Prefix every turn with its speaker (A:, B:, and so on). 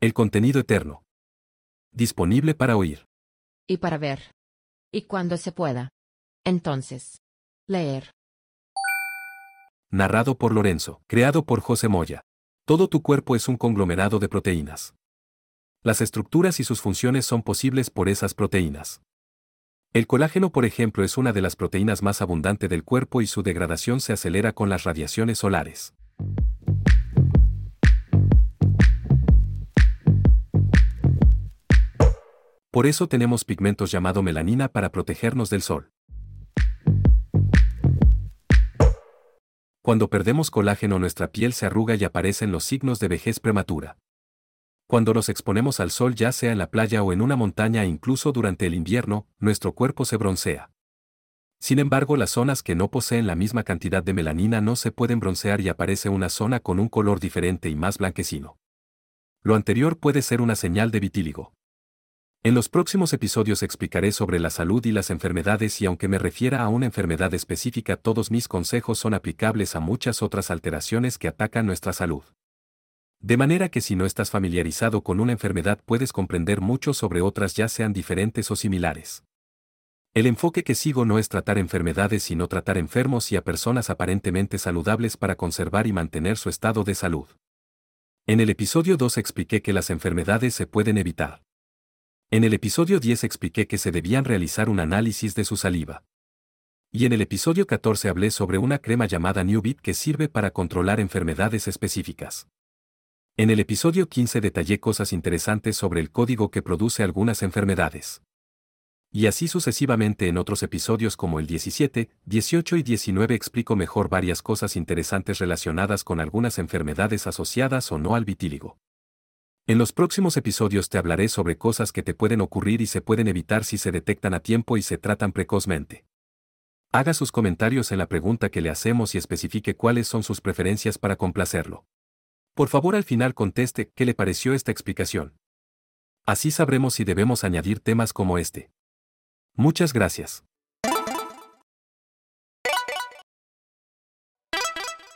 A: El contenido eterno. Disponible para oír.
B: Y para ver. Y cuando se pueda. Entonces. Leer.
A: Narrado por Lorenzo. Creado por José Moya. Todo tu cuerpo es un conglomerado de proteínas. Las estructuras y sus funciones son posibles por esas proteínas. El colágeno, por ejemplo, es una de las proteínas más abundantes del cuerpo y su degradación se acelera con las radiaciones solares. Por eso tenemos pigmentos llamado melanina para protegernos del sol. Cuando perdemos colágeno nuestra piel se arruga y aparecen los signos de vejez prematura. Cuando nos exponemos al sol ya sea en la playa o en una montaña incluso durante el invierno, nuestro cuerpo se broncea. Sin embargo, las zonas que no poseen la misma cantidad de melanina no se pueden broncear y aparece una zona con un color diferente y más blanquecino. Lo anterior puede ser una señal de vitíligo. En los próximos episodios explicaré sobre la salud y las enfermedades y aunque me refiera a una enfermedad específica todos mis consejos son aplicables a muchas otras alteraciones que atacan nuestra salud. De manera que si no estás familiarizado con una enfermedad puedes comprender mucho sobre otras ya sean diferentes o similares. El enfoque que sigo no es tratar enfermedades sino tratar enfermos y a personas aparentemente saludables para conservar y mantener su estado de salud. En el episodio 2 expliqué que las enfermedades se pueden evitar. En el episodio 10 expliqué que se debían realizar un análisis de su saliva. Y en el episodio 14 hablé sobre una crema llamada Newbit que sirve para controlar enfermedades específicas. En el episodio 15 detallé cosas interesantes sobre el código que produce algunas enfermedades. Y así sucesivamente en otros episodios como el 17, 18 y 19 explico mejor varias cosas interesantes relacionadas con algunas enfermedades asociadas o no al vitíligo. En los próximos episodios te hablaré sobre cosas que te pueden ocurrir y se pueden evitar si se detectan a tiempo y se tratan precozmente. Haga sus comentarios en la pregunta que le hacemos y especifique cuáles son sus preferencias para complacerlo. Por favor al final conteste qué le pareció esta explicación. Así sabremos si debemos añadir temas como este. Muchas gracias.